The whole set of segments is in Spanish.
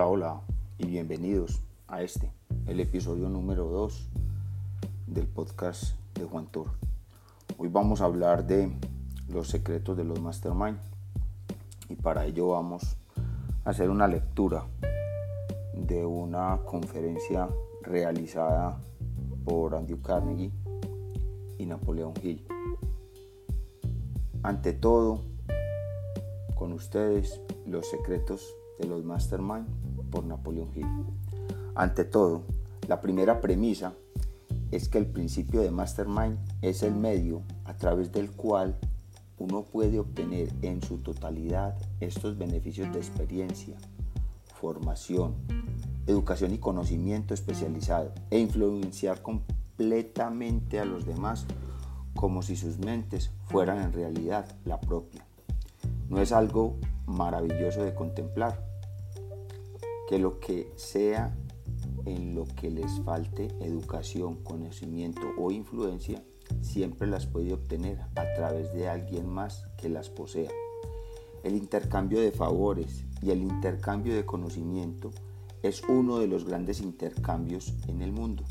Hola, hola y bienvenidos a este, el episodio número 2 del podcast de Juan Tour. Hoy vamos a hablar de los secretos de los mastermind y para ello vamos a hacer una lectura de una conferencia realizada por Andrew Carnegie y Napoleón Hill. Ante todo, con ustedes los secretos de los Mastermind por Napoleón Hill. Ante todo, la primera premisa es que el principio de Mastermind es el medio a través del cual uno puede obtener en su totalidad estos beneficios de experiencia, formación, educación y conocimiento especializado e influenciar completamente a los demás como si sus mentes fueran en realidad la propia. No es algo maravilloso de contemplar, que lo que sea en lo que les falte educación, conocimiento o influencia, siempre las puede obtener a través de alguien más que las posea. El intercambio de favores y el intercambio de conocimiento es uno de los grandes intercambios en el mundo.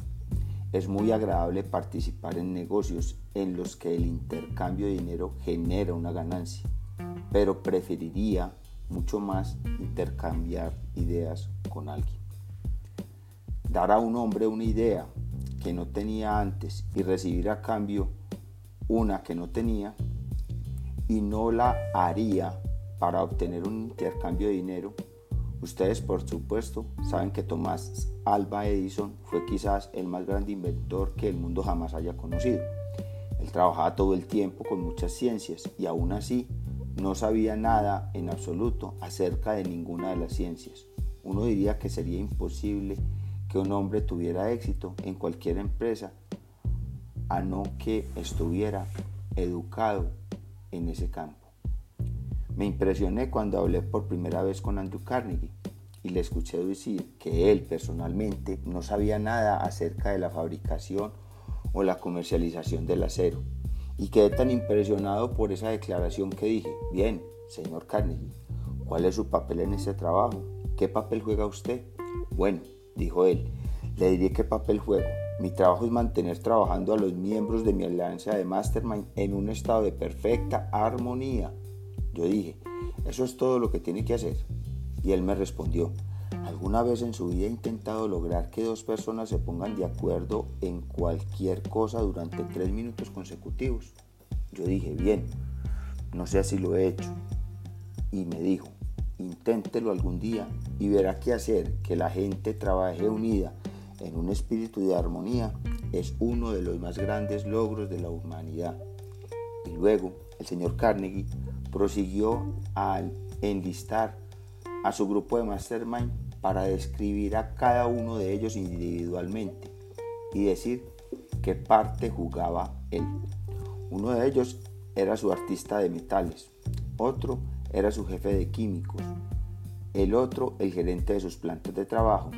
Es muy agradable participar en negocios en los que el intercambio de dinero genera una ganancia, pero preferiría mucho más intercambiar ideas con alguien. Dar a un hombre una idea que no tenía antes y recibir a cambio una que no tenía y no la haría para obtener un intercambio de dinero. Ustedes por supuesto saben que Tomás Alba Edison fue quizás el más grande inventor que el mundo jamás haya conocido. Él trabajaba todo el tiempo con muchas ciencias y aún así no sabía nada en absoluto acerca de ninguna de las ciencias. Uno diría que sería imposible que un hombre tuviera éxito en cualquier empresa a no que estuviera educado en ese campo. Me impresioné cuando hablé por primera vez con Andrew Carnegie y le escuché decir que él personalmente no sabía nada acerca de la fabricación o la comercialización del acero y quedé tan impresionado por esa declaración que dije, bien, señor Carnegie, ¿cuál es su papel en ese trabajo? ¿Qué papel juega usted? Bueno, dijo él, le diré qué papel juego. Mi trabajo es mantener trabajando a los miembros de mi alianza de Mastermind en un estado de perfecta armonía. Yo dije, eso es todo lo que tiene que hacer. Y él me respondió, ¿alguna vez en su vida ha intentado lograr que dos personas se pongan de acuerdo en cualquier cosa durante tres minutos consecutivos? Yo dije, bien, no sé si lo he hecho. Y me dijo, inténtelo algún día y verá que hacer que la gente trabaje unida en un espíritu de armonía es uno de los más grandes logros de la humanidad. Y luego el señor Carnegie prosiguió al enlistar a su grupo de mastermind para describir a cada uno de ellos individualmente y decir qué parte jugaba él. Uno de ellos era su artista de metales, otro era su jefe de químicos, el otro el gerente de sus plantas de trabajo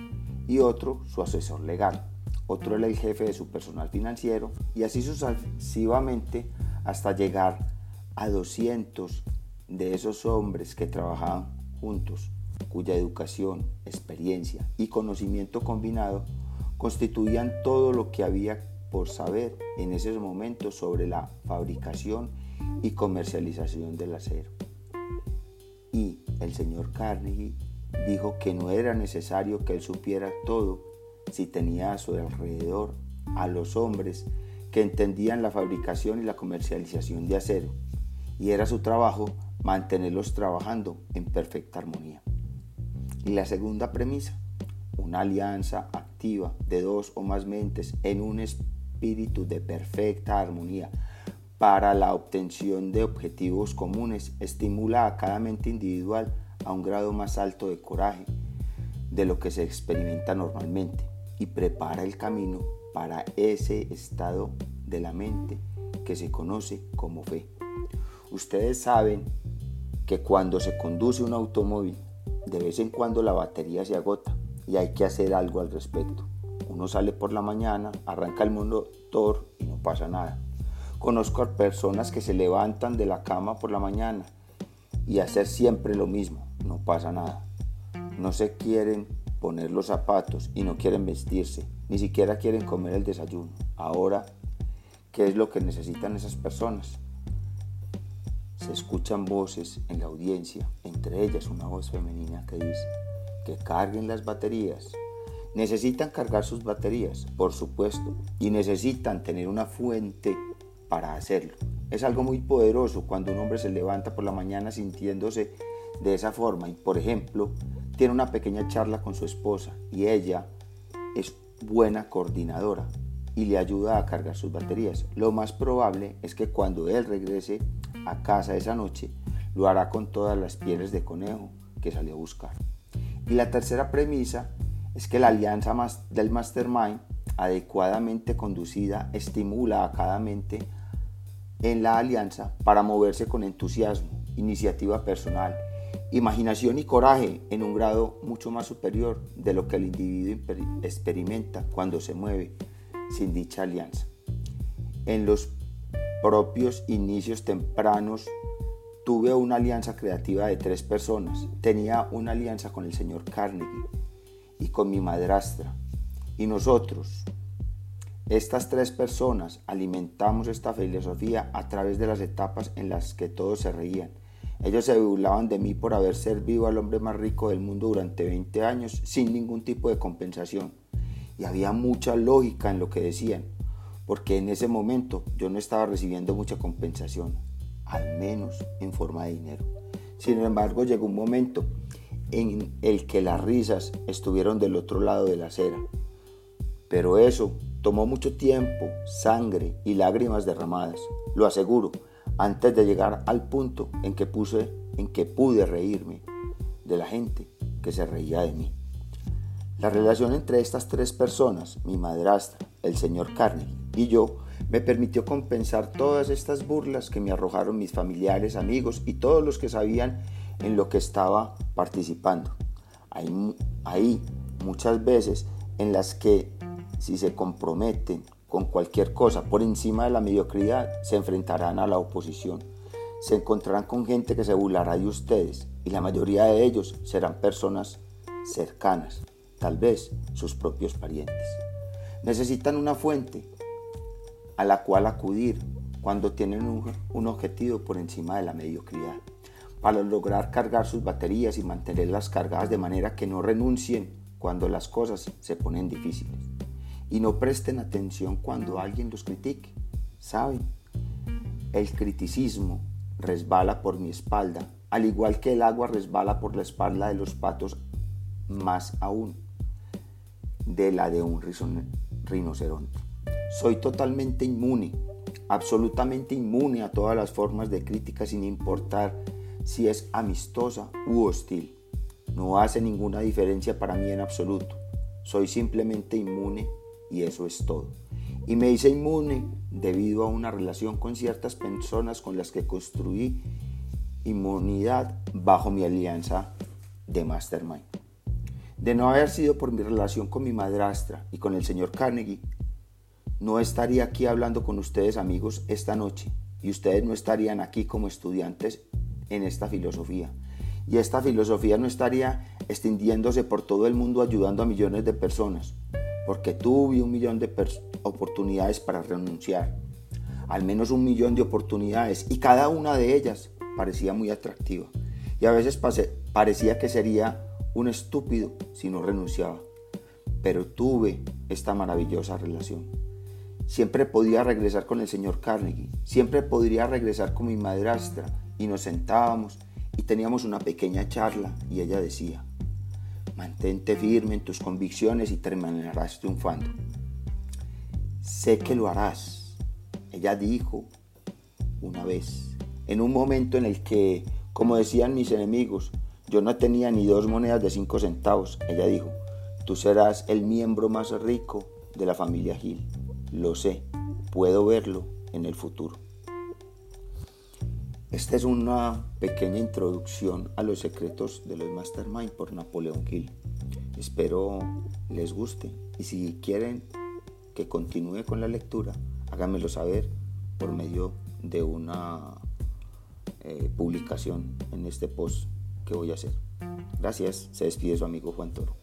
y otro su asesor legal, otro era el jefe de su personal financiero y así sucesivamente hasta llegar a 200 de esos hombres que trabajaban juntos, cuya educación, experiencia y conocimiento combinado constituían todo lo que había por saber en ese momento sobre la fabricación y comercialización del acero y el señor Carnegie dijo que no era necesario que él supiera todo si tenía a su alrededor a los hombres que entendían la fabricación y la comercialización de acero, y era su trabajo mantenerlos trabajando en perfecta armonía. Y la segunda premisa, una alianza activa de dos o más mentes en un espíritu de perfecta armonía para la obtención de objetivos comunes estimula a cada mente individual a un grado más alto de coraje de lo que se experimenta normalmente y prepara el camino para ese estado de la mente que se conoce como fe. Ustedes saben que cuando se conduce un automóvil, de vez en cuando la batería se agota y hay que hacer algo al respecto. Uno sale por la mañana, arranca el motor y no pasa nada Conozco a personas que se levantan de la cama por la mañana y hacer siempre lo mismo, no pasa nada. no se quieren poner los zapatos y no quieren vestirse, ni siquiera quieren comer el desayuno. Ahora, ¿qué es lo que necesitan esas personas? Se escuchan voces en la audiencia, entre ellas una voz femenina que dice que carguen las baterías. Necesitan cargar sus baterías, por supuesto, y necesitan tener una fuente para hacerlo. Es algo muy poderoso cuando un hombre se levanta por la mañana sintiéndose de esa forma y, por ejemplo, tiene una pequeña charla con su esposa y ella es buena coordinadora y le ayuda a cargar sus baterías. Lo más probable es que cuando él regrese a casa esa noche, lo hará con todas las pieles de conejo que salió a buscar. Y la tercera premisa es que la alianza del mastermind, adecuadamente conducida, estimula a cada mente en la alianza para moverse con entusiasmo, iniciativa personal, imaginación y coraje en un grado mucho más superior de lo que el individuo experimenta cuando se mueve sin dicha alianza. En los propios inicios tempranos tuve una alianza creativa de tres personas. Tenía una alianza con el señor Carnegie y con mi madrastra. Y nosotros, estas tres personas, alimentamos esta filosofía a través de las etapas en las que todos se reían. Ellos se burlaban de mí por haber servido al hombre más rico del mundo durante 20 años sin ningún tipo de compensación. Y había mucha lógica en lo que decían porque en ese momento yo no estaba recibiendo mucha compensación, al menos en forma de dinero. Sin embargo, llegó un momento en el que las risas estuvieron del otro lado de la acera. Pero eso tomó mucho tiempo, sangre y lágrimas derramadas, lo aseguro, antes de llegar al punto en que, puse, en que pude reírme de la gente que se reía de mí. La relación entre estas tres personas, mi madrastra, el señor Carnegie y yo, me permitió compensar todas estas burlas que me arrojaron mis familiares, amigos y todos los que sabían en lo que estaba participando. Hay, hay muchas veces en las que si se comprometen con cualquier cosa por encima de la mediocridad, se enfrentarán a la oposición. Se encontrarán con gente que se burlará de ustedes y la mayoría de ellos serán personas cercanas, tal vez sus propios parientes. Necesitan una fuente a la cual acudir cuando tienen un, objetivo por encima de la mediocridad, para lograr cargar sus baterías y mantenerlas cargadas de manera que no renuncien cuando las cosas se ponen difíciles. Y no presten atención cuando alguien los critique. ¿Saben? El criticismo resbala por mi espalda, al igual que el agua resbala por la espalda de los patos, más aún de la de un rinoceronte. Soy totalmente inmune, absolutamente inmune a todas las formas de crítica sin importar si es amistosa u hostil. No hace ninguna diferencia para mí en absoluto. Soy simplemente inmune y eso es todo. Y me hice inmune debido a una relación con ciertas personas con las que construí inmunidad bajo mi alianza de Mastermind. De no haber sido por mi relación con mi madrastra y con el señor Carnegie, no estaría aquí hablando con ustedes amigos esta noche y ustedes no estarían aquí como estudiantes en esta filosofía. Y esta filosofía no estaría extendiéndose por todo el mundo ayudando a millones de personas, porque tuve un millón de oportunidades para renunciar, al menos un millón de oportunidades, y cada una de ellas parecía muy atractiva. Y a veces parecía que sería un estúpido si no renunciaba. Pero tuve esta maravillosa relación. Siempre podía regresar con el señor Carnegie, siempre podría regresar con mi madrastra y nos sentábamos y teníamos una pequeña charla y ella decía, mantente firme en tus convicciones y terminarás triunfando. Sé que lo harás, ella dijo una vez, en un momento en el que, como decían mis enemigos, yo no tenía ni dos monedas de cinco centavos, ella dijo, tú serás el miembro más rico de la familia Gil. Lo sé, puedo verlo en el futuro. Esta es una pequeña introducción a los secretos de los Mastermind por Napoleón Hill. Espero les guste y si quieren que continúe con la lectura, háganmelo saber por medio de una eh, publicación en este post qué voy a hacer. Gracias, se despide su amigo Juan Toro.